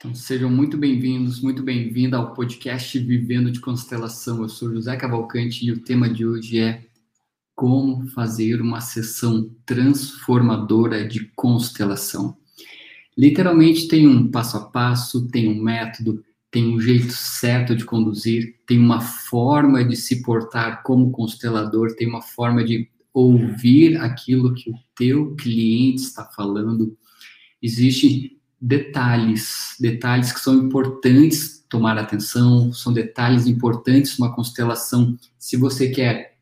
Então, sejam muito bem-vindos, muito bem-vinda ao podcast Vivendo de Constelação. Eu sou José Cavalcante e o tema de hoje é como fazer uma sessão transformadora de constelação. Literalmente tem um passo a passo, tem um método, tem um jeito certo de conduzir, tem uma forma de se portar como constelador, tem uma forma de ouvir aquilo que o teu cliente está falando. Existe detalhes, detalhes que são importantes tomar atenção, são detalhes importantes numa constelação. Se você quer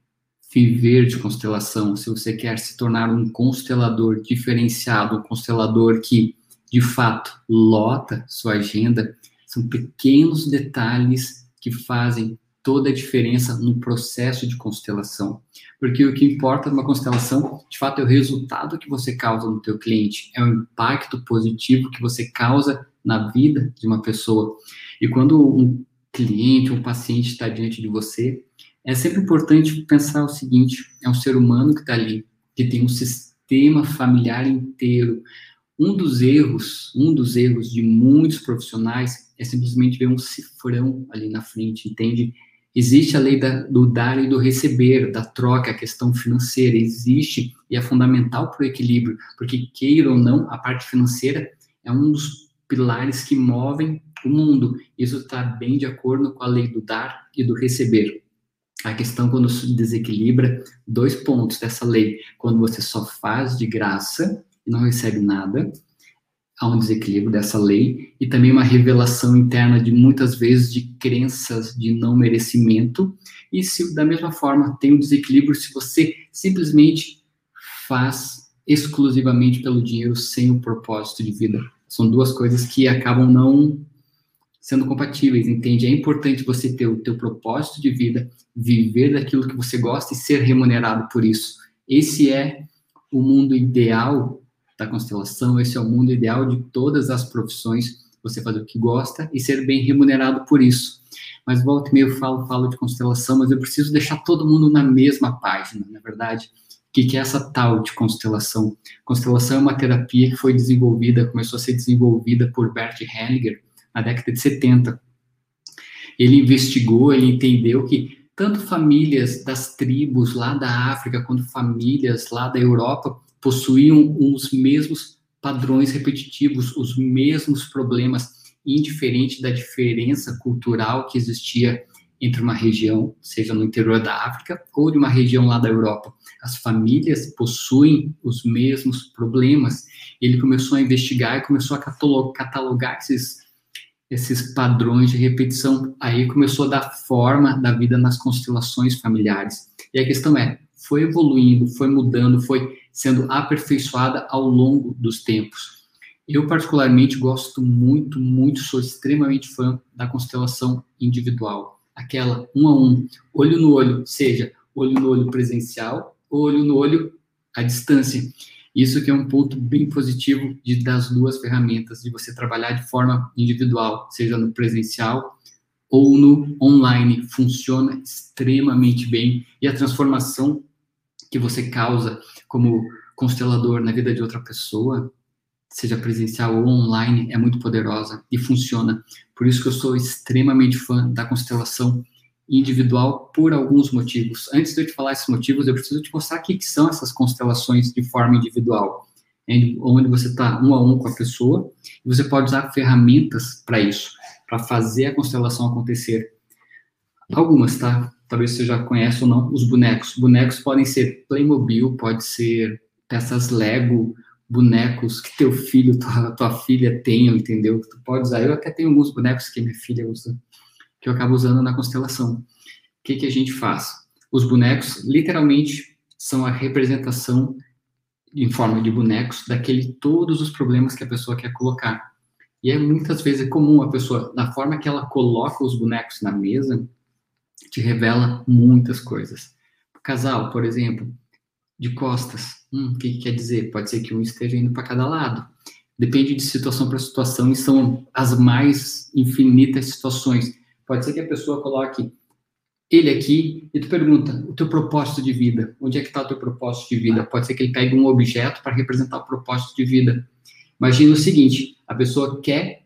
viver de constelação, se você quer se tornar um constelador diferenciado, um constelador que de fato lota sua agenda, são pequenos detalhes que fazem toda a diferença no processo de constelação. Porque o que importa numa constelação, de fato, é o resultado que você causa no teu cliente, é o impacto positivo que você causa na vida de uma pessoa. E quando um cliente, um paciente está diante de você, é sempre importante pensar o seguinte: é um ser humano que está ali, que tem um sistema familiar inteiro. Um dos erros, um dos erros de muitos profissionais é simplesmente ver um cifrão ali na frente, entende? Existe a lei da, do dar e do receber, da troca, a questão financeira, existe e é fundamental para o equilíbrio, porque, queira ou não, a parte financeira é um dos pilares que movem o mundo. Isso está bem de acordo com a lei do dar e do receber. A questão quando se desequilibra, dois pontos dessa lei. Quando você só faz de graça e não recebe nada, há um desequilíbrio dessa lei e também uma revelação interna de muitas vezes de crenças de não merecimento e se da mesma forma tem um desequilíbrio se você simplesmente faz exclusivamente pelo dinheiro sem o propósito de vida. São duas coisas que acabam não sendo compatíveis, entende? É importante você ter o teu propósito de vida, viver daquilo que você gosta e ser remunerado por isso. Esse é o mundo ideal da constelação, esse é o mundo ideal de todas as profissões, você fazer o que gosta e ser bem remunerado por isso. Mas volta e meio eu falo, falo de constelação, mas eu preciso deixar todo mundo na mesma página, na verdade. O que é essa tal de constelação? Constelação é uma terapia que foi desenvolvida, começou a ser desenvolvida por Bert Hellinger na década de 70. Ele investigou, ele entendeu que tanto famílias das tribos lá da África quanto famílias lá da Europa possuíam os mesmos padrões repetitivos, os mesmos problemas, indiferente da diferença cultural que existia entre uma região, seja no interior da África ou de uma região lá da Europa. As famílias possuem os mesmos problemas. Ele começou a investigar e começou a catalogar esses, esses padrões de repetição. Aí começou a dar forma da vida nas constelações familiares. E a questão é, foi evoluindo, foi mudando, foi sendo aperfeiçoada ao longo dos tempos. Eu, particularmente, gosto muito, muito, sou extremamente fã da constelação individual. Aquela um a um, olho no olho, seja olho no olho presencial, olho no olho à distância. Isso que é um ponto bem positivo de, das duas ferramentas, de você trabalhar de forma individual, seja no presencial ou no online. Funciona extremamente bem e a transformação que você causa como constelador na vida de outra pessoa, seja presencial ou online, é muito poderosa e funciona. Por isso que eu sou extremamente fã da constelação individual por alguns motivos. Antes de eu te falar esses motivos, eu preciso te mostrar o que são essas constelações de forma individual, onde você está um a um com a pessoa e você pode usar ferramentas para isso, para fazer a constelação acontecer. Algumas, tá? Talvez você já conheça ou não, os bonecos. Bonecos podem ser Playmobil, pode ser peças Lego, bonecos que teu filho, tua, tua filha tenham, entendeu? Tu pode usar. Eu até tenho alguns bonecos que minha filha usa, que eu acabo usando na constelação. O que, que a gente faz? Os bonecos, literalmente, são a representação em forma de bonecos daquele todos os problemas que a pessoa quer colocar. E é muitas vezes é comum a pessoa, na forma que ela coloca os bonecos na mesa, te revela muitas coisas. Casal, por exemplo, de costas, hum, o que, que quer dizer? Pode ser que um esteja indo para cada lado. Depende de situação para situação e são as mais infinitas situações. Pode ser que a pessoa coloque ele aqui e tu pergunta o teu propósito de vida. Onde é que está o teu propósito de vida? Pode ser que ele pegue um objeto para representar o propósito de vida. Imagina o seguinte: a pessoa quer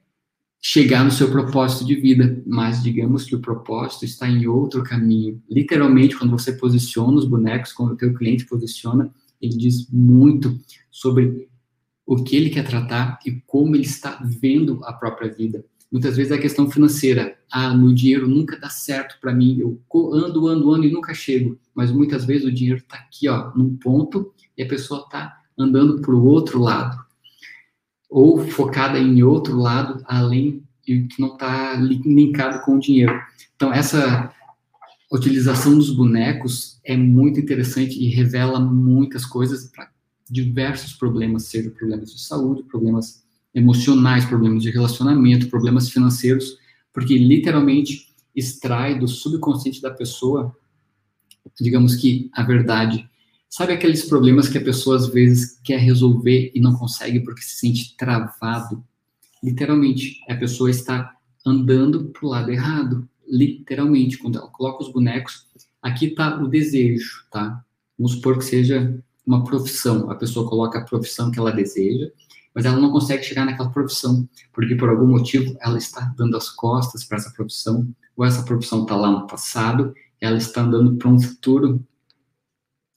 chegar no seu propósito de vida, mas digamos que o propósito está em outro caminho. Literalmente, quando você posiciona os bonecos, quando o teu cliente posiciona, ele diz muito sobre o que ele quer tratar e como ele está vendo a própria vida. Muitas vezes é a questão financeira. Ah, meu dinheiro nunca dá certo para mim. Eu ando, ando, ando e nunca chego. Mas muitas vezes o dinheiro está aqui, ó, num ponto e a pessoa está andando para o outro lado. Ou focada em outro lado, além e que não está linkado com o dinheiro. Então, essa utilização dos bonecos é muito interessante e revela muitas coisas para diversos problemas, seja problemas de saúde, problemas emocionais, problemas de relacionamento, problemas financeiros, porque literalmente extrai do subconsciente da pessoa, digamos que a verdade. Sabe aqueles problemas que a pessoa às vezes quer resolver e não consegue porque se sente travado? literalmente, a pessoa está andando para o lado errado, literalmente, quando ela coloca os bonecos, aqui está o desejo, tá? Vamos supor que seja uma profissão, a pessoa coloca a profissão que ela deseja, mas ela não consegue chegar naquela profissão, porque por algum motivo ela está dando as costas para essa profissão, ou essa profissão está lá no passado, ela está andando para um futuro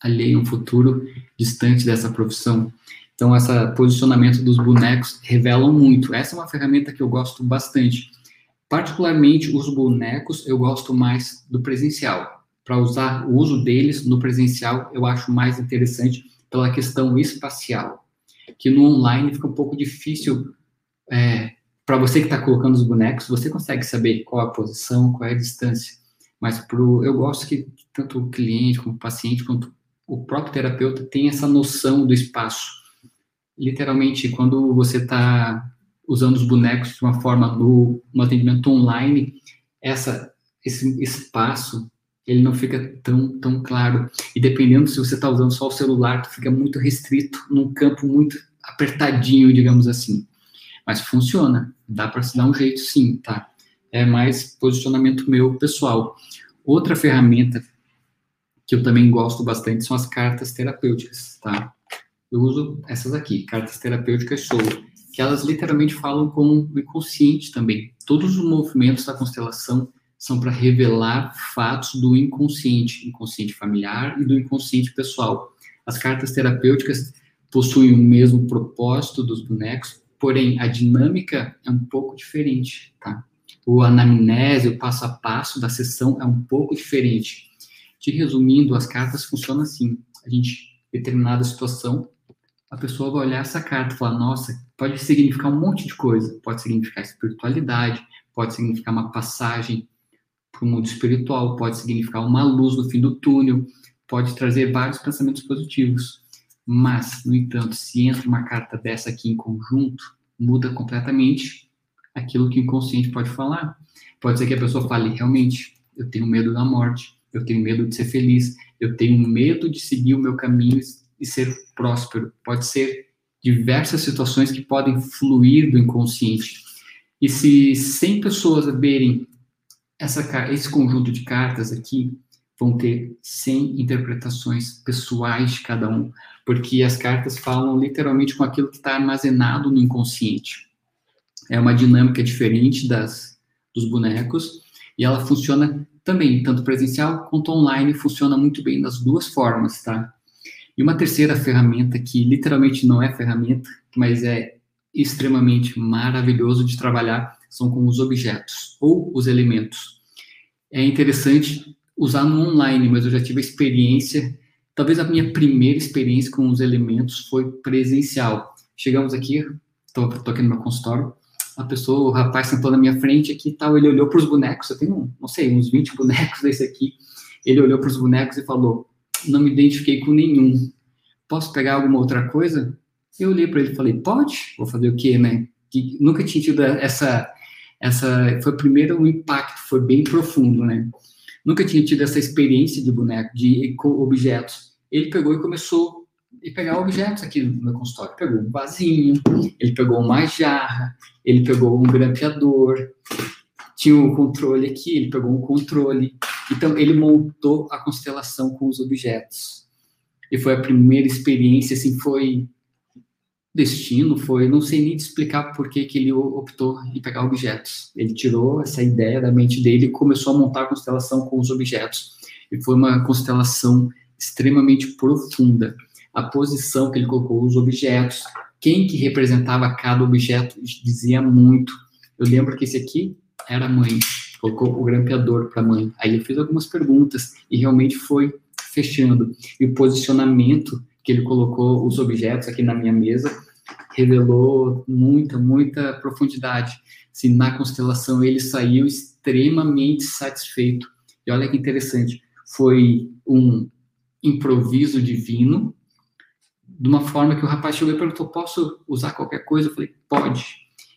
alheio, um futuro distante dessa profissão. Então, esse posicionamento dos bonecos revelam muito. Essa é uma ferramenta que eu gosto bastante. Particularmente, os bonecos, eu gosto mais do presencial. Para usar o uso deles no presencial, eu acho mais interessante pela questão espacial. Que no online fica um pouco difícil. É, para você que está colocando os bonecos, você consegue saber qual a posição, qual é a distância. Mas pro, eu gosto que tanto o cliente, como o paciente, quanto o próprio terapeuta tenha essa noção do espaço literalmente, quando você está usando os bonecos de uma forma no, no atendimento online, essa, esse espaço ele não fica tão, tão claro. E dependendo se você está usando só o celular, fica muito restrito, num campo muito apertadinho, digamos assim. Mas funciona, dá para se dar um jeito sim, tá? É mais posicionamento meu pessoal. Outra ferramenta que eu também gosto bastante são as cartas terapêuticas, tá? eu uso essas aqui, cartas terapêuticas Soul, que elas literalmente falam com o inconsciente também. Todos os movimentos da constelação são para revelar fatos do inconsciente, inconsciente familiar e do inconsciente pessoal. As cartas terapêuticas possuem o mesmo propósito dos bonecos, porém a dinâmica é um pouco diferente, tá? O anamnese, o passo a passo da sessão é um pouco diferente. Te resumindo, as cartas funcionam assim: a gente determinada situação a pessoa vai olhar essa carta e falar: nossa, pode significar um monte de coisa. Pode significar espiritualidade, pode significar uma passagem para o mundo espiritual, pode significar uma luz no fim do túnel, pode trazer vários pensamentos positivos. Mas, no entanto, se entra uma carta dessa aqui em conjunto, muda completamente aquilo que o inconsciente pode falar. Pode ser que a pessoa fale: realmente, eu tenho medo da morte, eu tenho medo de ser feliz, eu tenho medo de seguir o meu caminho e ser próspero. Pode ser diversas situações que podem fluir do inconsciente. E se 100 pessoas verem essa, esse conjunto de cartas aqui, vão ter 100 interpretações pessoais de cada um, porque as cartas falam literalmente com aquilo que está armazenado no inconsciente. É uma dinâmica diferente das dos bonecos e ela funciona também tanto presencial quanto online, funciona muito bem nas duas formas, tá? E uma terceira ferramenta que literalmente não é ferramenta, mas é extremamente maravilhoso de trabalhar são com os objetos ou os elementos. É interessante usar no online, mas eu já tive a experiência, talvez a minha primeira experiência com os elementos foi presencial. Chegamos aqui, estou aqui no meu consultório, a pessoa, o rapaz sentou na minha frente aqui e tal, ele olhou para os bonecos, eu tenho, não sei, uns 20 bonecos desse aqui, ele olhou para os bonecos e falou, não me identifiquei com nenhum. Posso pegar alguma outra coisa? Eu olhei para ele e falei, pode? Vou fazer o quê, né? Que nunca tinha tido essa, essa, foi primeiro um impacto, foi bem profundo, né? Nunca tinha tido essa experiência de boneco, de objetos. Ele pegou e começou a pegar objetos aqui no meu consultório. Pegou um vasinho, ele pegou uma jarra, ele pegou um grampeador, tinha um controle aqui, ele pegou um controle. Então, ele montou a constelação com os objetos. E foi a primeira experiência, assim, foi destino foi, não sei nem explicar por que, que ele optou em pegar objetos. Ele tirou essa ideia da mente dele e começou a montar a constelação com os objetos. E foi uma constelação extremamente profunda. A posição que ele colocou os objetos, quem que representava cada objeto dizia muito. Eu lembro que esse aqui era a mãe, colocou o grampeador para a mãe. Aí eu fiz algumas perguntas e realmente foi fechando. E o posicionamento que ele colocou os objetos aqui na minha mesa revelou muita, muita profundidade. Assim, na constelação ele saiu extremamente satisfeito. E olha que interessante, foi um improviso divino, de uma forma que o rapaz chegou e perguntou: Posso usar qualquer coisa? Eu falei: Pode.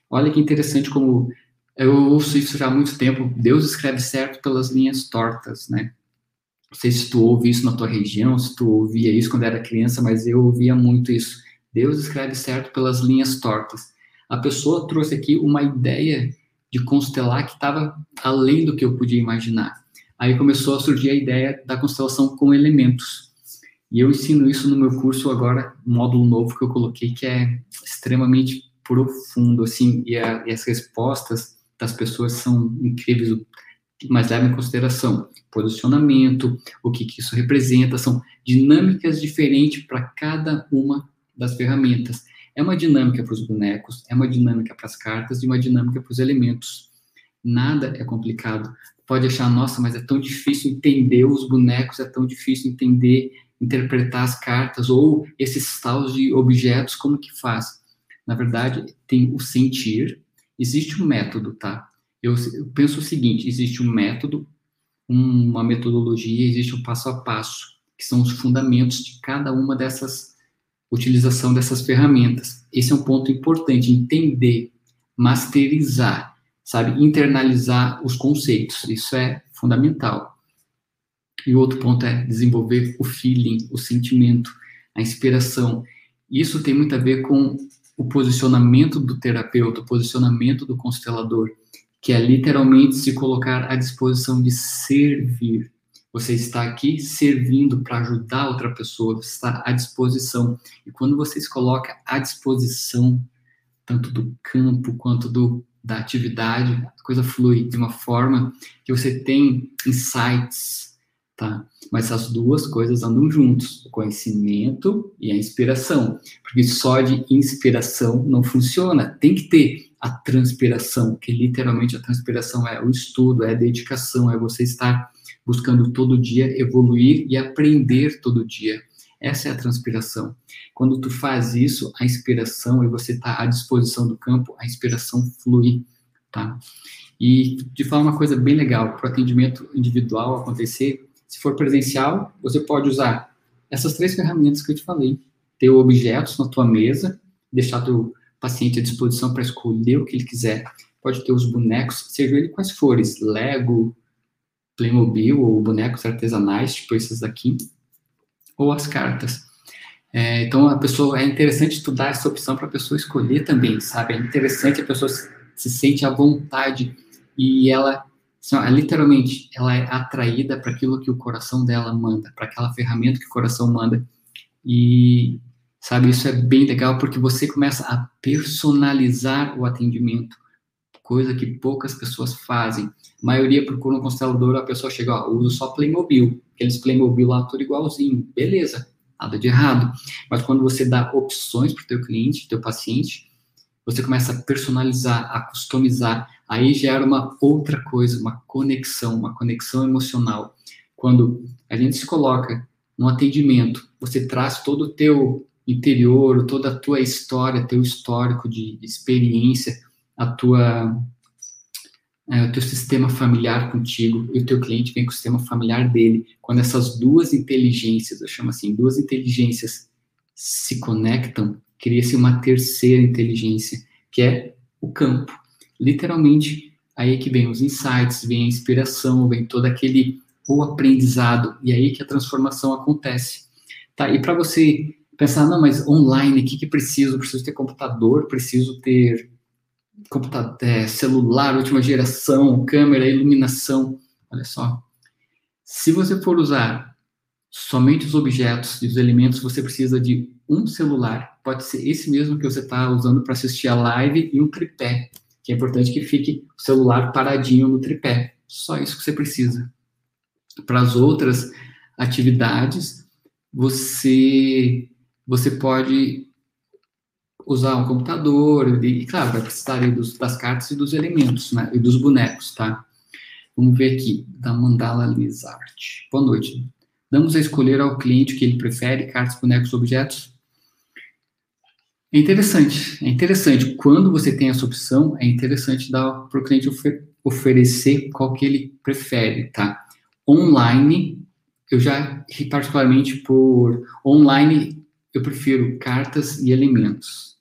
Olha que interessante como eu ouço isso já há muito tempo. Deus escreve certo pelas linhas tortas, né? Não sei se tu ouve isso na tua região, se tu ouvia isso quando era criança, mas eu ouvia muito isso. Deus escreve certo pelas linhas tortas. A pessoa trouxe aqui uma ideia de constelar que estava além do que eu podia imaginar. Aí começou a surgir a ideia da constelação com elementos. E eu ensino isso no meu curso agora, módulo novo que eu coloquei, que é extremamente profundo, assim, e, a, e as respostas das pessoas são incríveis, mas leva em consideração posicionamento, o que, que isso representa, são dinâmicas diferentes para cada uma das ferramentas. É uma dinâmica para os bonecos, é uma dinâmica para as cartas e uma dinâmica para os elementos. Nada é complicado. Pode achar, nossa, mas é tão difícil entender os bonecos, é tão difícil entender, interpretar as cartas ou esses taus de objetos, como que faz? Na verdade, tem o sentir, existe um método, tá? Eu, eu penso o seguinte: existe um método, uma metodologia, existe um passo a passo, que são os fundamentos de cada uma dessas utilização dessas ferramentas. Esse é um ponto importante, entender, masterizar, sabe, internalizar os conceitos. Isso é fundamental. E o outro ponto é desenvolver o feeling, o sentimento, a inspiração. Isso tem muito a ver com o posicionamento do terapeuta, o posicionamento do constelador, que é literalmente se colocar à disposição de servir. Você está aqui servindo para ajudar outra pessoa, você está à disposição. E quando você se coloca à disposição, tanto do campo quanto do, da atividade, a coisa flui de uma forma que você tem insights, tá? Mas as duas coisas andam juntos, o conhecimento e a inspiração. Porque só de inspiração não funciona, tem que ter a transpiração, que literalmente a transpiração é o estudo, é a dedicação, é você estar buscando todo dia evoluir e aprender todo dia. Essa é a transpiração. Quando tu faz isso, a inspiração e você está à disposição do campo, a inspiração flui, tá? E de falar uma coisa bem legal, para o atendimento individual acontecer, se for presencial, você pode usar essas três ferramentas que eu te falei. Ter objetos na tua mesa, deixar teu paciente à disposição para escolher o que ele quiser. Pode ter os bonecos, seja ele quais forem, Lego, Playmobil ou bonecos artesanais, tipo esses aqui, ou as cartas. É, então, a pessoa, é interessante estudar essa opção para a pessoa escolher também, sabe? É interessante a pessoa se sente à vontade e ela, assim, ó, literalmente, ela é atraída para aquilo que o coração dela manda, para aquela ferramenta que o coração manda. E Sabe, isso é bem legal porque você começa a personalizar o atendimento, coisa que poucas pessoas fazem. A maioria procura um constelador, a pessoa chega, ó, uso só Playmobil, aqueles Playmobil lá tudo igualzinho, beleza, nada de errado. Mas quando você dá opções para o teu cliente, teu paciente, você começa a personalizar, a customizar, aí gera uma outra coisa, uma conexão, uma conexão emocional. Quando a gente se coloca no atendimento, você traz todo o teu interior, toda a tua história, teu histórico de experiência, a tua é, o teu sistema familiar contigo e o teu cliente vem com o sistema familiar dele. Quando essas duas inteligências, eu chamo assim, duas inteligências se conectam, cria-se uma terceira inteligência, que é o campo. Literalmente, aí que vem os insights, vem a inspiração, vem todo aquele o aprendizado, e aí que a transformação acontece. Tá? E para você pensar, não, mas online, o que, que preciso? Preciso ter computador, preciso ter computador, é, celular, última geração, câmera, iluminação. Olha só. Se você for usar somente os objetos e os elementos, você precisa de um celular, pode ser esse mesmo que você está usando para assistir a live, e um tripé, que é importante que fique o celular paradinho no tripé. Só isso que você precisa. Para as outras atividades, você, você pode usar um computador, e, claro, vai precisar dos, das cartas e dos elementos, né, e dos bonecos, tá? Vamos ver aqui, da Mandala Lizard. Boa noite. Damos a escolher ao cliente o que ele prefere, cartas, bonecos, objetos. É interessante, é interessante. Quando você tem essa opção, é interessante dar para o cliente ofer oferecer qual que ele prefere, tá? Online, eu já, particularmente por online, eu prefiro cartas e elementos.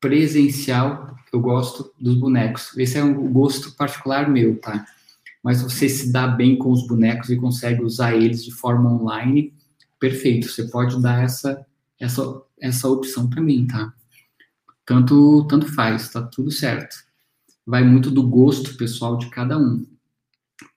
Presencial, eu gosto dos bonecos. Esse é um gosto particular meu, tá? Mas você se dá bem com os bonecos e consegue usar eles de forma online, perfeito. Você pode dar essa essa essa opção para mim, tá? Tanto tanto faz, tá tudo certo. Vai muito do gosto pessoal de cada um.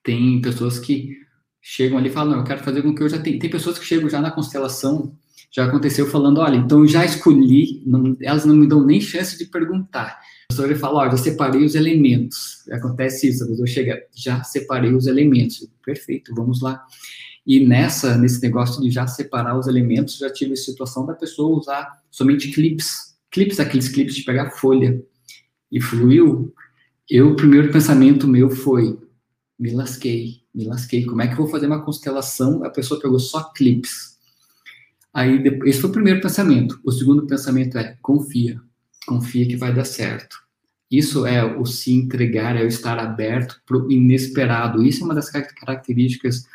Tem pessoas que chegam ali e falam, não, eu quero fazer com que eu já tenha. Tem pessoas que chegam já na constelação, já aconteceu falando, olha, então já escolhi, não, elas não me dão nem chance de perguntar professor ele fala, ó, já separei os elementos. Acontece isso, a pessoa chega, já separei os elementos. Perfeito, vamos lá. E nessa, nesse negócio de já separar os elementos, já tive a situação da pessoa usar somente clips. Clips, aqueles clips de pegar folha. E fluiu. Eu, o primeiro pensamento meu foi, me lasquei, me lasquei. Como é que eu vou fazer uma constelação? A pessoa pegou só clips. Aí, esse foi o primeiro pensamento. O segundo pensamento é, confia confia que vai dar certo. Isso é o se entregar, é o estar aberto para o inesperado. Isso é uma das características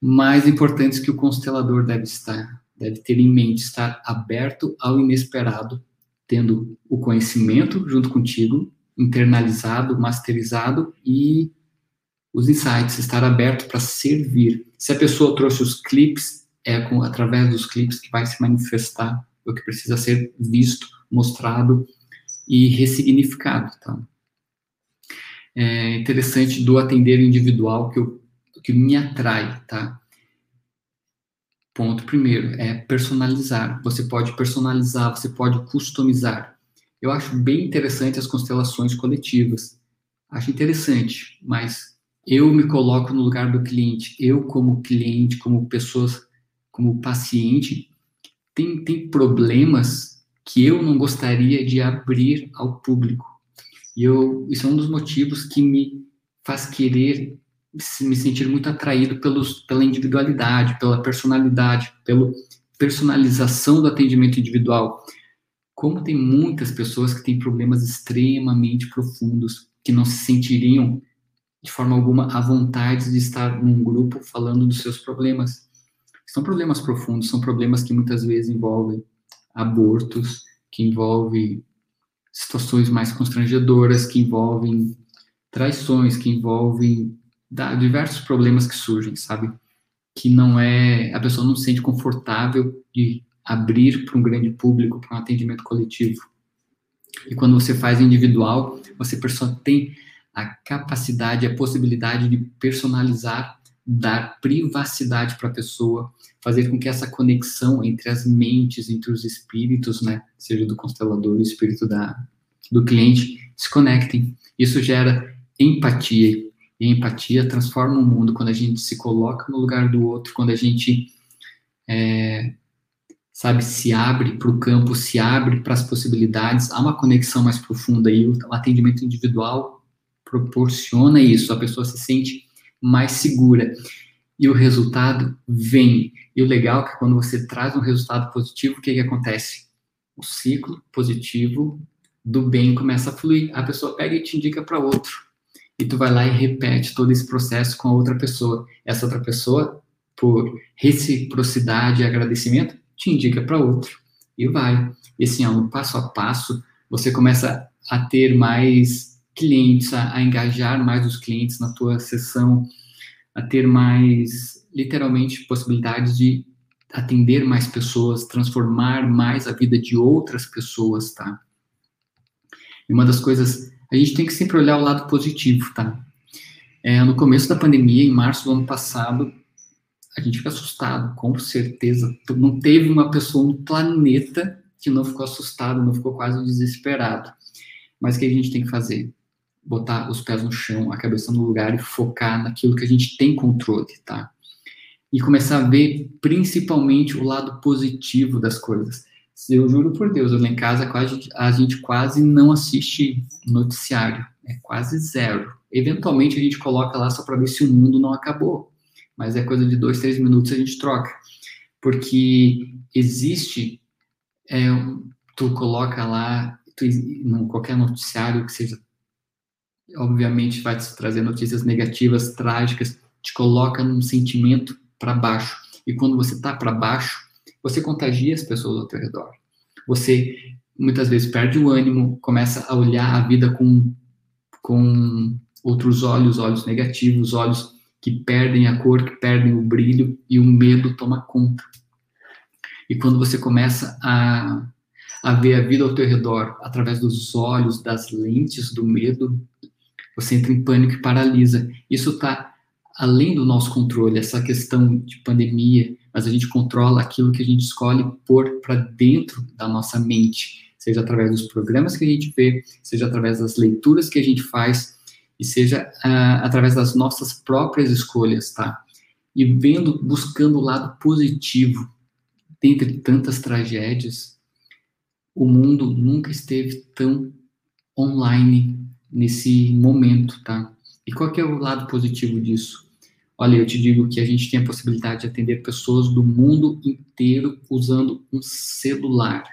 mais importantes que o constelador deve estar, deve ter em mente, estar aberto ao inesperado, tendo o conhecimento junto contigo, internalizado, masterizado e os insights, estar aberto para servir. Se a pessoa trouxe os clips, é com, através dos clips que vai se manifestar o que precisa ser visto mostrado e ressignificado, tá? É interessante do atender individual que, eu, que me atrai, tá? Ponto primeiro, é personalizar. Você pode personalizar, você pode customizar. Eu acho bem interessante as constelações coletivas. Acho interessante, mas eu me coloco no lugar do cliente. Eu, como cliente, como pessoas, como paciente, tem, tem problemas que eu não gostaria de abrir ao público. E eu, isso é um dos motivos que me faz querer me sentir muito atraído pelos, pela individualidade, pela personalidade, pela personalização do atendimento individual. Como tem muitas pessoas que têm problemas extremamente profundos, que não se sentiriam de forma alguma à vontade de estar num grupo falando dos seus problemas. São problemas profundos, são problemas que muitas vezes envolvem abortos, que envolve situações mais constrangedoras, que envolvem traições, que envolvem diversos problemas que surgem, sabe? Que não é a pessoa não se sente confortável de abrir para um grande público, para um atendimento coletivo. E quando você faz individual, você tem a capacidade, a possibilidade de personalizar dar privacidade para a pessoa, fazer com que essa conexão entre as mentes, entre os espíritos, né, seja do constelador, o espírito da, do cliente, se conectem. Isso gera empatia. E empatia transforma o mundo quando a gente se coloca no lugar do outro, quando a gente, é, sabe, se abre para o campo, se abre para as possibilidades. Há uma conexão mais profunda e o atendimento individual proporciona isso. A pessoa se sente mais segura. E o resultado vem. E o legal é que quando você traz um resultado positivo, o que, que acontece? O ciclo positivo do bem começa a fluir. A pessoa pega e te indica para outro. E tu vai lá e repete todo esse processo com a outra pessoa. Essa outra pessoa, por reciprocidade e agradecimento, te indica para outro. E vai. E assim, ó, passo a passo, você começa a ter mais clientes, a, a engajar mais os clientes na tua sessão, a ter mais, literalmente, possibilidades de atender mais pessoas, transformar mais a vida de outras pessoas, tá? E uma das coisas, a gente tem que sempre olhar o lado positivo, tá? É, no começo da pandemia, em março do ano passado, a gente fica assustado, com certeza. Não teve uma pessoa no planeta que não ficou assustado, não ficou quase desesperado. Mas o que a gente tem que fazer? Botar os pés no chão, a cabeça no lugar e focar naquilo que a gente tem controle, tá? E começar a ver principalmente o lado positivo das coisas. Eu juro por Deus, eu lá em casa quase, a gente quase não assiste noticiário, é quase zero. Eventualmente a gente coloca lá só para ver se o mundo não acabou, mas é coisa de dois, três minutos a gente troca, porque existe, é, tu coloca lá, tu, qualquer noticiário que seja, obviamente vai te trazer notícias negativas, trágicas, te coloca num sentimento para baixo. E quando você tá para baixo, você contagia as pessoas ao teu redor. Você muitas vezes perde o ânimo, começa a olhar a vida com, com outros olhos, olhos negativos, olhos que perdem a cor, que perdem o brilho e o medo toma conta. E quando você começa a, a ver a vida ao teu redor através dos olhos, das lentes do medo, você entra em pânico e paralisa. Isso está além do nosso controle, essa questão de pandemia, mas a gente controla aquilo que a gente escolhe pôr para dentro da nossa mente, seja através dos programas que a gente vê, seja através das leituras que a gente faz, e seja uh, através das nossas próprias escolhas, tá? E vendo, buscando o lado positivo, dentre tantas tragédias, o mundo nunca esteve tão online nesse momento, tá? E qual é o lado positivo disso? Olha, eu te digo que a gente tem a possibilidade de atender pessoas do mundo inteiro usando um celular.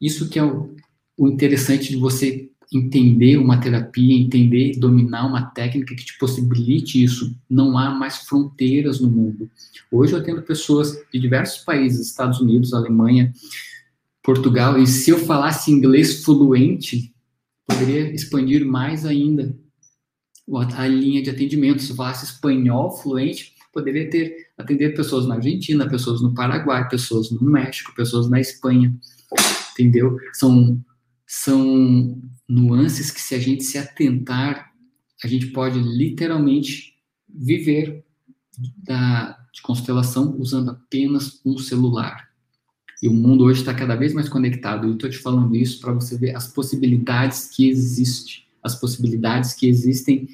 Isso que é o, o interessante de você entender uma terapia, entender e dominar uma técnica que te possibilite isso. Não há mais fronteiras no mundo. Hoje eu atendo pessoas de diversos países, Estados Unidos, Alemanha, Portugal, e se eu falasse inglês fluente, poderia expandir mais ainda a linha de atendimento. Se falasse espanhol fluente, poderia ter atender pessoas na Argentina, pessoas no Paraguai, pessoas no México, pessoas na Espanha, entendeu? São são nuances que se a gente se atentar, a gente pode literalmente viver da, de constelação usando apenas um celular. E o mundo hoje está cada vez mais conectado. Eu estou te falando isso para você ver as possibilidades que existem as possibilidades que existem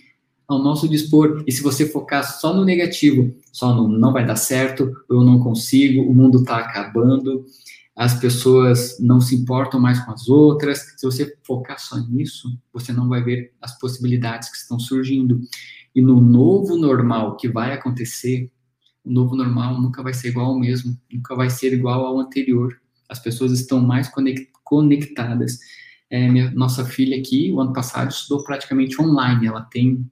ao nosso dispor. E se você focar só no negativo, só no não vai dar certo, eu não consigo, o mundo está acabando, as pessoas não se importam mais com as outras. Se você focar só nisso, você não vai ver as possibilidades que estão surgindo. E no novo normal que vai acontecer, o novo normal nunca vai ser igual ao mesmo, nunca vai ser igual ao anterior. As pessoas estão mais conectadas é, minha, nossa filha aqui, o ano passado, estudou praticamente online. Ela tem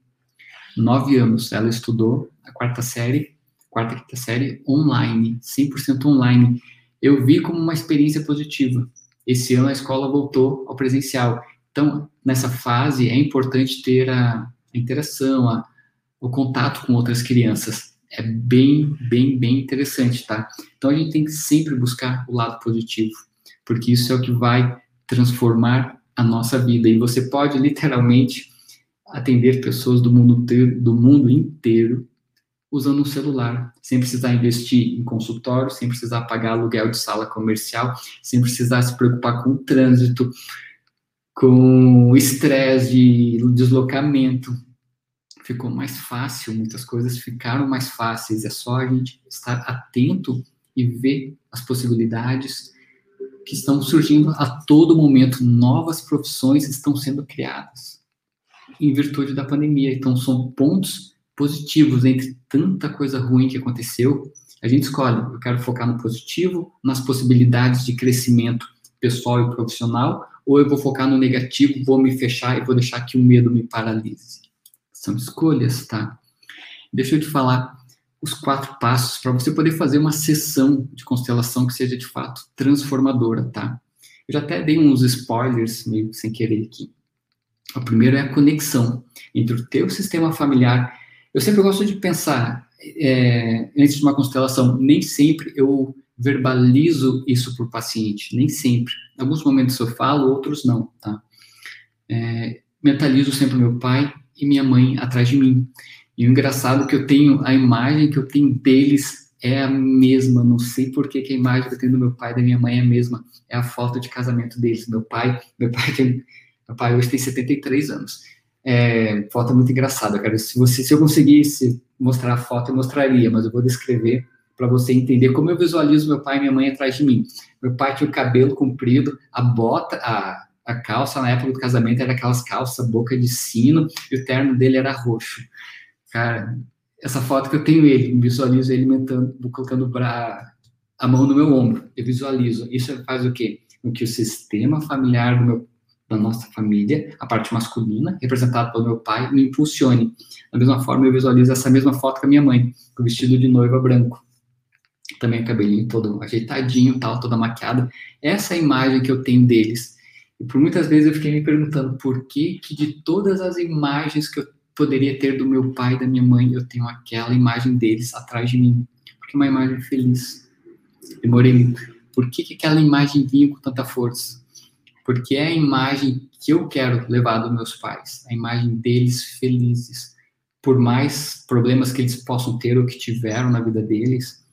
nove anos. Ela estudou a quarta série, quarta quinta série online, 100% online. Eu vi como uma experiência positiva. Esse ano a escola voltou ao presencial. Então, nessa fase, é importante ter a, a interação, a, o contato com outras crianças. É bem, bem, bem interessante, tá? Então, a gente tem que sempre buscar o lado positivo, porque isso é o que vai transformar a nossa vida. E você pode literalmente atender pessoas do mundo, do mundo inteiro usando um celular, sem precisar investir em consultório, sem precisar pagar aluguel de sala comercial, sem precisar se preocupar com o trânsito, com o estresse de deslocamento. Ficou mais fácil, muitas coisas ficaram mais fáceis. É só a gente estar atento e ver as possibilidades que estão surgindo a todo momento, novas profissões estão sendo criadas em virtude da pandemia. Então, são pontos positivos entre tanta coisa ruim que aconteceu. A gente escolhe, eu quero focar no positivo, nas possibilidades de crescimento pessoal e profissional, ou eu vou focar no negativo, vou me fechar e vou deixar que o medo me paralise. São escolhas, tá? Deixa eu te falar os quatro passos para você poder fazer uma sessão de constelação que seja de fato transformadora, tá? Eu já até dei uns spoilers meio sem querer aqui. O primeiro é a conexão entre o teu sistema familiar. Eu sempre gosto de pensar, é, antes de uma constelação, nem sempre eu verbalizo isso para o paciente, nem sempre. Em alguns momentos eu falo, outros não, tá? É, mentalizo sempre meu pai e minha mãe atrás de mim. E o engraçado é que eu tenho, a imagem que eu tenho deles é a mesma. Não sei por que, que a imagem que eu tenho do meu pai e da minha mãe é a mesma. É a foto de casamento deles. Meu pai, meu pai tem, meu pai hoje tem 73 anos. É, foto muito engraçada, cara. Se você, se eu conseguisse mostrar a foto, eu mostraria, mas eu vou descrever para você entender como eu visualizo meu pai e minha mãe atrás de mim. Meu pai tinha o cabelo comprido, a bota, a, a calça na época do casamento era aquelas calças boca de sino e o terno dele era roxo. Cara, essa foto que eu tenho ele, visualizo ele mentando, colocando pra, a mão no meu ombro. Eu visualizo. Isso faz o quê? O que o sistema familiar do meu, da nossa família, a parte masculina, representada pelo meu pai, me impulsione. Da mesma forma, eu visualizo essa mesma foto com a minha mãe, com o vestido de noiva branco. Também o cabelinho todo ajeitadinho, tal, toda maquiada. Essa é a imagem que eu tenho deles. E por muitas vezes eu fiquei me perguntando por que que de todas as imagens que eu poderia ter do meu pai e da minha mãe, eu tenho aquela imagem deles atrás de mim. Porque é uma imagem feliz. Demorei. Por que, que aquela imagem vinha com tanta força? Porque é a imagem que eu quero levar dos meus pais, a imagem deles felizes. Por mais problemas que eles possam ter ou que tiveram na vida deles,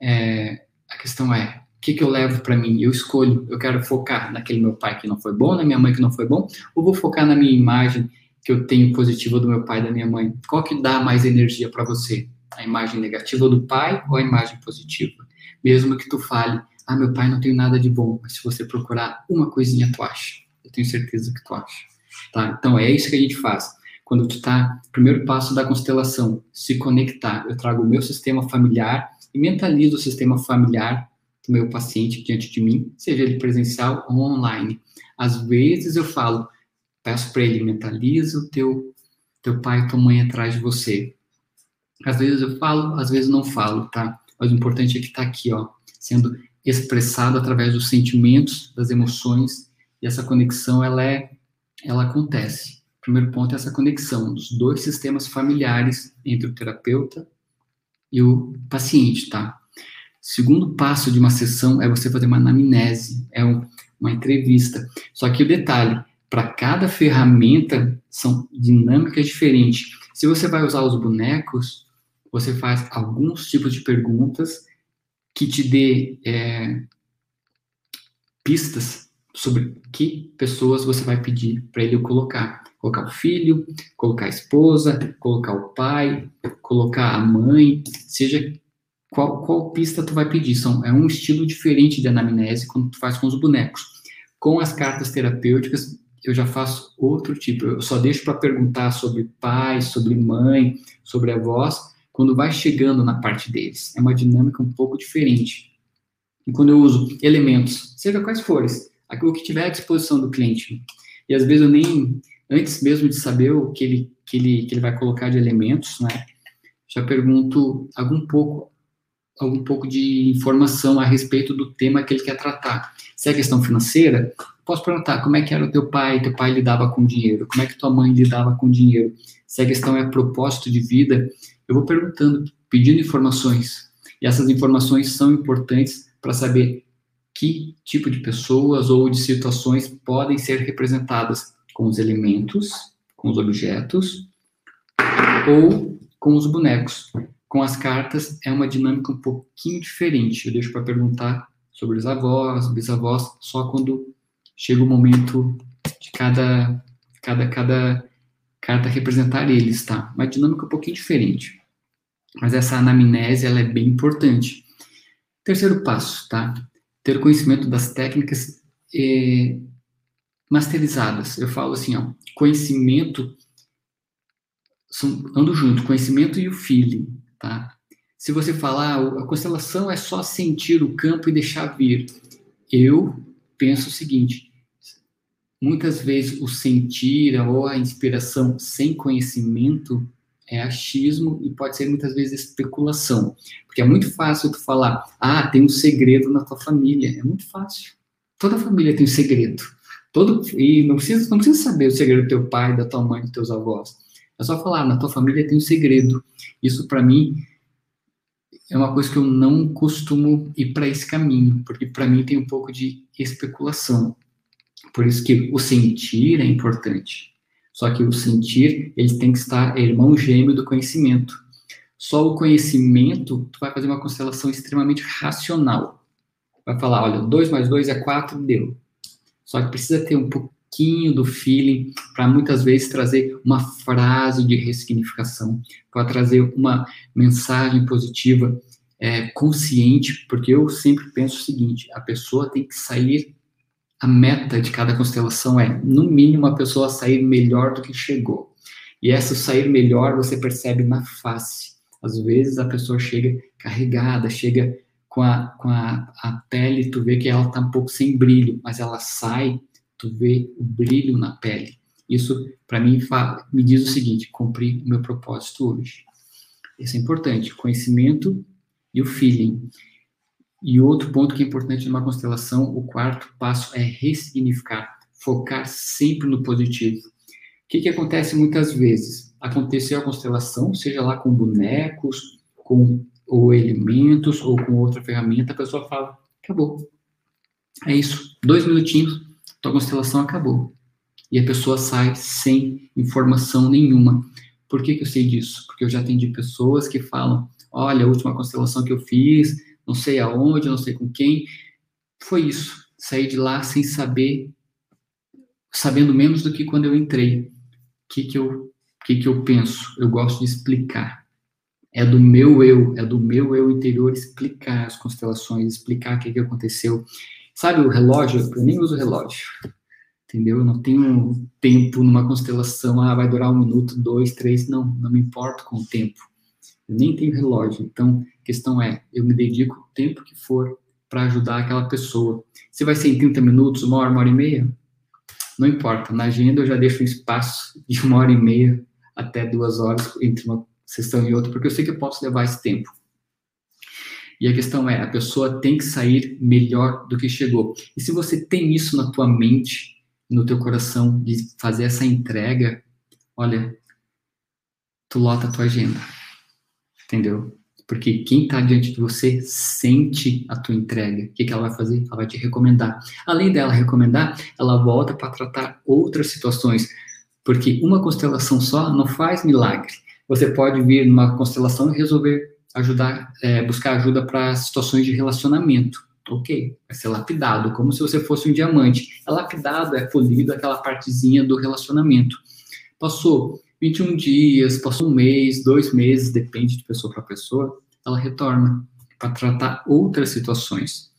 é, a questão é: que, que eu levo para mim? Eu escolho. Eu quero focar naquele meu pai que não foi bom, na minha mãe que não foi bom, ou vou focar na minha imagem que eu tenho positiva do meu pai e da minha mãe? Qual que dá mais energia para você? A imagem negativa do pai ou a imagem positiva? Mesmo que tu fale, ah, meu pai não tem nada de bom, mas se você procurar uma coisinha, tu acha. Eu tenho certeza que tu acha. Tá? Então é isso que a gente faz. Quando tu tá, primeiro passo da constelação, se conectar. Eu trago o meu sistema familiar e mentalizo o sistema familiar do meu paciente diante de mim, seja ele presencial ou online. Às vezes eu falo, Peço para ele, mentaliza o teu, teu pai e tua mãe atrás de você. Às vezes eu falo, às vezes não falo, tá? Mas o importante é que está aqui, ó, sendo expressado através dos sentimentos, das emoções, e essa conexão, ela é, ela acontece. O primeiro ponto é essa conexão dos dois sistemas familiares entre o terapeuta e o paciente, tá? Segundo passo de uma sessão é você fazer uma anamnese, é um, uma entrevista. Só que o detalhe, para cada ferramenta são dinâmicas diferentes. Se você vai usar os bonecos, você faz alguns tipos de perguntas que te dê é, pistas sobre que pessoas você vai pedir para ele colocar. Colocar o filho, colocar a esposa, colocar o pai, colocar a mãe, seja qual, qual pista tu vai pedir. São, é um estilo diferente de anamnese quando tu faz com os bonecos. Com as cartas terapêuticas, eu já faço outro tipo. Eu só deixo para perguntar sobre pai, sobre mãe, sobre avós, quando vai chegando na parte deles. É uma dinâmica um pouco diferente. E quando eu uso elementos, seja quais forem, aquilo que tiver à disposição do cliente. E às vezes eu nem, antes mesmo de saber o que ele, que ele, que ele vai colocar de elementos, né, já pergunto algum pouco algum pouco de informação a respeito do tema que ele quer tratar. Se é questão financeira, posso perguntar como é que era o teu pai, teu pai lidava com dinheiro, como é que tua mãe lidava com dinheiro. Se a questão é propósito de vida, eu vou perguntando, pedindo informações. E essas informações são importantes para saber que tipo de pessoas ou de situações podem ser representadas com os elementos, com os objetos ou com os bonecos. Com as cartas é uma dinâmica um pouquinho diferente. Eu deixo para perguntar sobre os avós, bisavós, só quando chega o momento de cada, cada, cada carta representar eles, tá? Uma dinâmica um pouquinho diferente. Mas essa anamnese, ela é bem importante. Terceiro passo, tá? Ter conhecimento das técnicas eh, masterizadas. Eu falo assim, ó, conhecimento são, ando junto, conhecimento e o feeling, tá? Se você falar, a constelação é só sentir o campo e deixar vir. Eu penso o seguinte: muitas vezes o sentir ou a inspiração sem conhecimento é achismo e pode ser muitas vezes especulação. Porque é muito fácil tu falar, ah, tem um segredo na tua família. É muito fácil. Toda família tem um segredo. Todo, e não precisa, não precisa saber o segredo do teu pai, da tua mãe, dos teus avós. É só falar, na tua família tem um segredo. Isso para mim é uma coisa que eu não costumo ir para esse caminho, porque para mim tem um pouco de especulação. Por isso que o sentir é importante. Só que o sentir, ele tem que estar irmão gêmeo do conhecimento. Só o conhecimento, tu vai fazer uma constelação extremamente racional. Vai falar, olha, 2 mais 2 é 4, deu. Só que precisa ter um pouquinho do feeling para muitas vezes trazer uma frase de ressignificação, para trazer uma mensagem positiva, é, consciente, porque eu sempre penso o seguinte: a pessoa tem que sair. A meta de cada constelação é, no mínimo, a pessoa sair melhor do que chegou. E essa sair melhor você percebe na face. Às vezes a pessoa chega carregada, chega com a, com a, a pele, tu vê que ela tá um pouco sem brilho, mas ela sai, tu vê o brilho na pele. Isso, para mim, me diz o seguinte: cumpri o meu propósito hoje. Isso é importante, conhecimento e o feeling. E outro ponto que é importante numa constelação, o quarto passo é ressignificar, focar sempre no positivo. O que, que acontece muitas vezes? Aconteceu a constelação, seja lá com bonecos, com ou elementos, ou com outra ferramenta, a pessoa fala, acabou. É isso. Dois minutinhos, tua constelação acabou. E a pessoa sai sem informação nenhuma. Por que, que eu sei disso? Porque eu já atendi pessoas que falam, olha, a última constelação que eu fiz, não sei aonde, não sei com quem, foi isso. Saí de lá sem saber, sabendo menos do que quando eu entrei. O que, que, eu, que, que eu penso? Eu gosto de explicar é do meu eu, é do meu eu interior explicar as constelações, explicar o que, que aconteceu. Sabe o relógio? Eu nem uso relógio, entendeu? Eu não tenho tempo numa constelação, ah, vai durar um minuto, dois, três, não, não me importo com o tempo. Eu nem tenho relógio. Então, a questão é, eu me dedico o tempo que for para ajudar aquela pessoa. Se vai ser em 30 minutos, uma hora, uma hora e meia, não importa. Na agenda eu já deixo um espaço de uma hora e meia até duas horas entre uma sessão e outra, porque eu sei que eu posso levar esse tempo. E a questão é, a pessoa tem que sair melhor do que chegou. E se você tem isso na tua mente, no teu coração, de fazer essa entrega, olha, tu lota a tua agenda. Entendeu? Porque quem está diante de você sente a tua entrega. O que, que ela vai fazer? Ela vai te recomendar. Além dela recomendar, ela volta para tratar outras situações. Porque uma constelação só não faz milagre você pode vir numa constelação e resolver ajudar, é, buscar ajuda para situações de relacionamento. Ok, vai ser lapidado, como se você fosse um diamante. É lapidado, é polido aquela partezinha do relacionamento. Passou 21 dias, passou um mês, dois meses, depende de pessoa para pessoa, ela retorna para tratar outras situações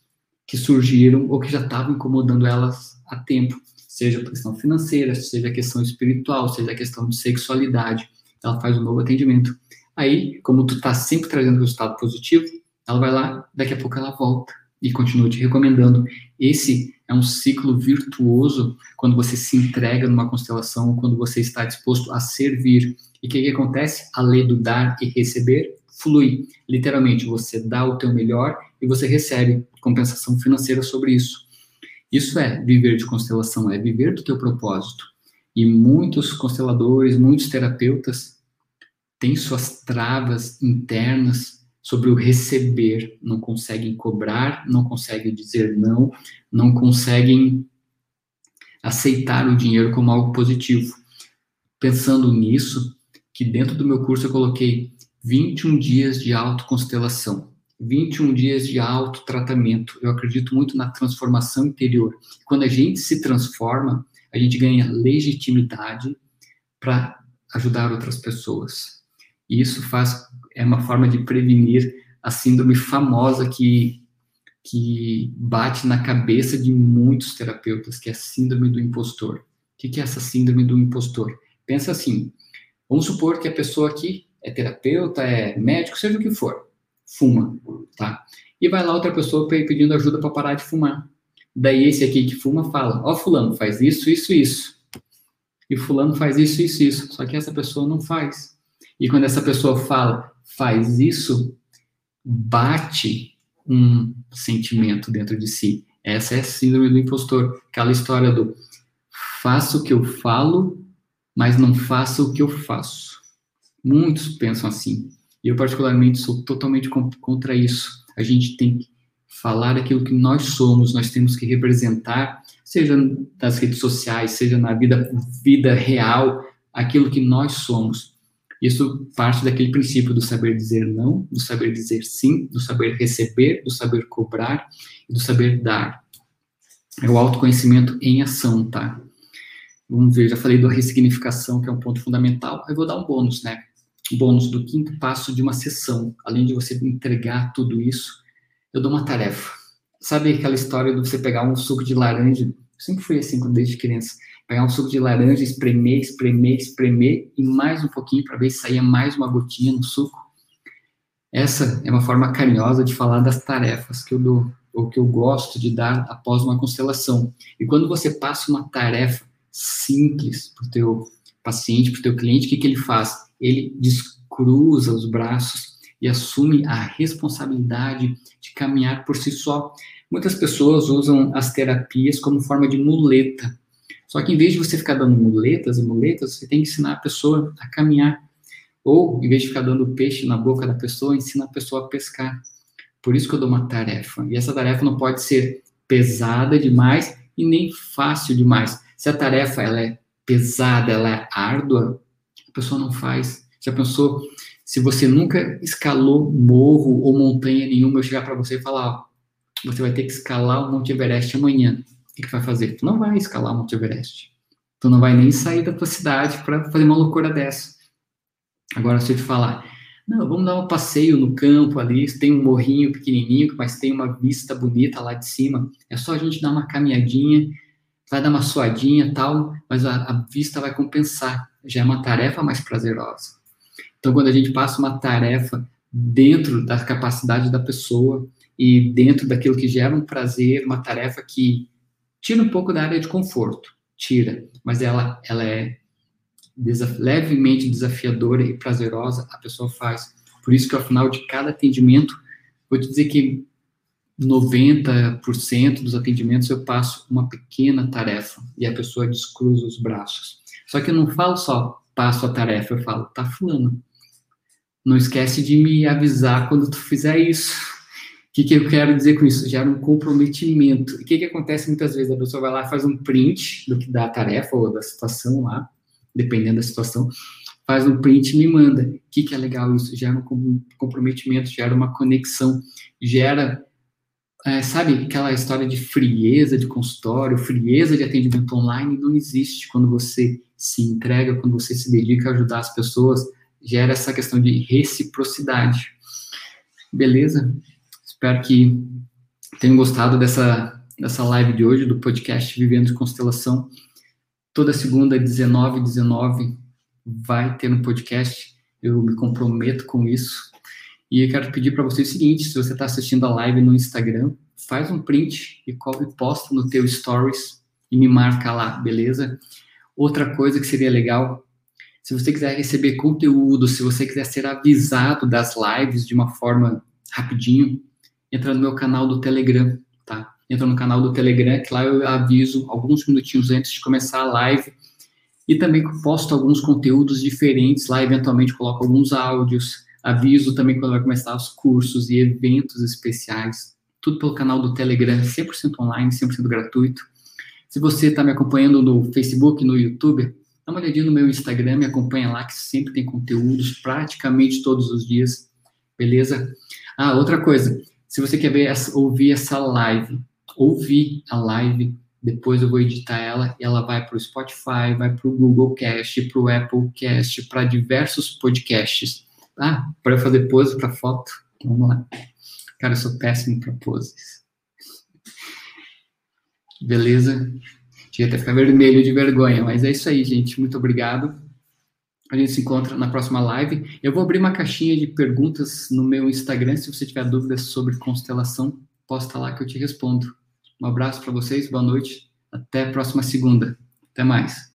que surgiram ou que já estavam incomodando elas há tempo, seja a questão financeira, seja a questão espiritual, seja a questão de sexualidade ela faz um novo atendimento. Aí, como tu tá sempre trazendo resultado positivo, ela vai lá, daqui a pouco ela volta e continua te recomendando. Esse é um ciclo virtuoso quando você se entrega numa constelação, quando você está disposto a servir. E o que, que acontece? A lei do dar e receber flui. Literalmente, você dá o teu melhor e você recebe compensação financeira sobre isso. Isso é viver de constelação, é viver do teu propósito. E muitos consteladores, muitos terapeutas têm suas travas internas sobre o receber, não conseguem cobrar, não conseguem dizer não, não conseguem aceitar o dinheiro como algo positivo. Pensando nisso, que dentro do meu curso eu coloquei 21 dias de autoconstelação, 21 dias de autotratamento. Eu acredito muito na transformação interior. Quando a gente se transforma, a gente ganha legitimidade para ajudar outras pessoas. E isso faz é uma forma de prevenir a síndrome famosa que que bate na cabeça de muitos terapeutas, que é a síndrome do impostor. O que é essa síndrome do impostor? Pensa assim, vamos supor que a pessoa aqui é terapeuta, é médico, seja o que for, fuma, tá? E vai lá outra pessoa pedindo ajuda para parar de fumar. Daí esse aqui que fuma fala: Ó, oh, Fulano, faz isso, isso, isso. E Fulano faz isso, isso, isso. Só que essa pessoa não faz. E quando essa pessoa fala, faz isso, bate um sentimento dentro de si. Essa é a síndrome do impostor. Aquela história do faço o que eu falo, mas não faço o que eu faço. Muitos pensam assim. E eu, particularmente, sou totalmente contra isso. A gente tem que falar aquilo que nós somos, nós temos que representar, seja nas redes sociais, seja na vida, vida real, aquilo que nós somos. Isso parte daquele princípio do saber dizer não, do saber dizer sim, do saber receber, do saber cobrar e do saber dar. É o autoconhecimento em ação, tá? Vamos ver, já falei da ressignificação, que é um ponto fundamental. Eu vou dar um bônus, né? Bônus do quinto passo de uma sessão. Além de você entregar tudo isso, eu dou uma tarefa. Sabe aquela história de você pegar um suco de laranja? Eu sempre fui assim quando desde criança. Pegar um suco de laranja, espremer, espremer, espremer e mais um pouquinho para ver se saía mais uma gotinha no suco. Essa é uma forma carinhosa de falar das tarefas que eu dou, ou que eu gosto de dar após uma constelação. E quando você passa uma tarefa simples para o teu paciente, para o teu cliente, o que, que ele faz? Ele descruza os braços e assume a responsabilidade de caminhar por si só. Muitas pessoas usam as terapias como forma de muleta. Só que em vez de você ficar dando muletas e muletas, você tem que ensinar a pessoa a caminhar. Ou, em vez de ficar dando peixe na boca da pessoa, ensina a pessoa a pescar. Por isso que eu dou uma tarefa. E essa tarefa não pode ser pesada demais e nem fácil demais. Se a tarefa ela é pesada, ela é árdua, a pessoa não faz. Já pensou se você nunca escalou morro ou montanha nenhuma, eu chegar para você e falar, ó, você vai ter que escalar o Monte Everest amanhã. Que, que vai fazer? Tu não vai escalar o Monte Everest. Tu não vai nem sair da tua cidade para fazer uma loucura dessa. Agora, se eu te falar, não, vamos dar um passeio no campo ali, tem um morrinho pequenininho, mas tem uma vista bonita lá de cima. É só a gente dar uma caminhadinha vai dar uma suadinha tal, mas a, a vista vai compensar. Já é uma tarefa mais prazerosa. Então, quando a gente passa uma tarefa dentro da capacidade da pessoa e dentro daquilo que gera um prazer, uma tarefa que tira um pouco da área de conforto, tira, mas ela, ela é desaf levemente desafiadora e prazerosa, a pessoa faz. Por isso que ao final de cada atendimento, vou te dizer que 90% dos atendimentos eu passo uma pequena tarefa e a pessoa descruza os braços. Só que eu não falo só passo a tarefa, eu falo, tá fulano. Não esquece de me avisar quando tu fizer isso. O que, que eu quero dizer com isso? Gera um comprometimento. O que, que acontece muitas vezes? A pessoa vai lá, faz um print do que dá a tarefa ou da situação lá, dependendo da situação, faz um print e me manda. O que, que é legal isso? Gera um comprometimento, gera uma conexão, gera é, sabe, aquela história de frieza de consultório, frieza de atendimento online não existe quando você se entrega, quando você se dedica a ajudar as pessoas, gera essa questão de reciprocidade. Beleza? Espero que tenham gostado dessa, dessa live de hoje, do podcast Vivendo de Constelação. Toda segunda, 19 19, vai ter um podcast. Eu me comprometo com isso. E eu quero pedir para você o seguinte, se você está assistindo a live no Instagram, faz um print e posta no teu stories e me marca lá, beleza? Outra coisa que seria legal, se você quiser receber conteúdo, se você quiser ser avisado das lives de uma forma rapidinho, entra no meu canal do Telegram, tá? Entra no canal do Telegram, que lá eu aviso alguns minutinhos antes de começar a live e também posto alguns conteúdos diferentes lá, eventualmente coloco alguns áudios, Aviso também quando vai começar os cursos e eventos especiais, tudo pelo canal do Telegram, 100% online, 100% gratuito. Se você está me acompanhando no Facebook, no YouTube, dá uma olhadinha no meu Instagram, me acompanha lá, que sempre tem conteúdos praticamente todos os dias, beleza? Ah, outra coisa, se você quer ver, ouvir essa live, ouvir a live, depois eu vou editar ela e ela vai para o Spotify, vai para o Google Cast, para o Apple Cast, para diversos podcasts. Ah, para eu fazer pose para foto. Vamos lá. Cara, eu sou péssimo para poses. Beleza? Tinha até ficar vermelho de vergonha, mas é isso aí, gente. Muito obrigado. A gente se encontra na próxima live. Eu vou abrir uma caixinha de perguntas no meu Instagram. Se você tiver dúvidas sobre constelação, posta lá que eu te respondo. Um abraço para vocês, boa noite. Até a próxima segunda. Até mais.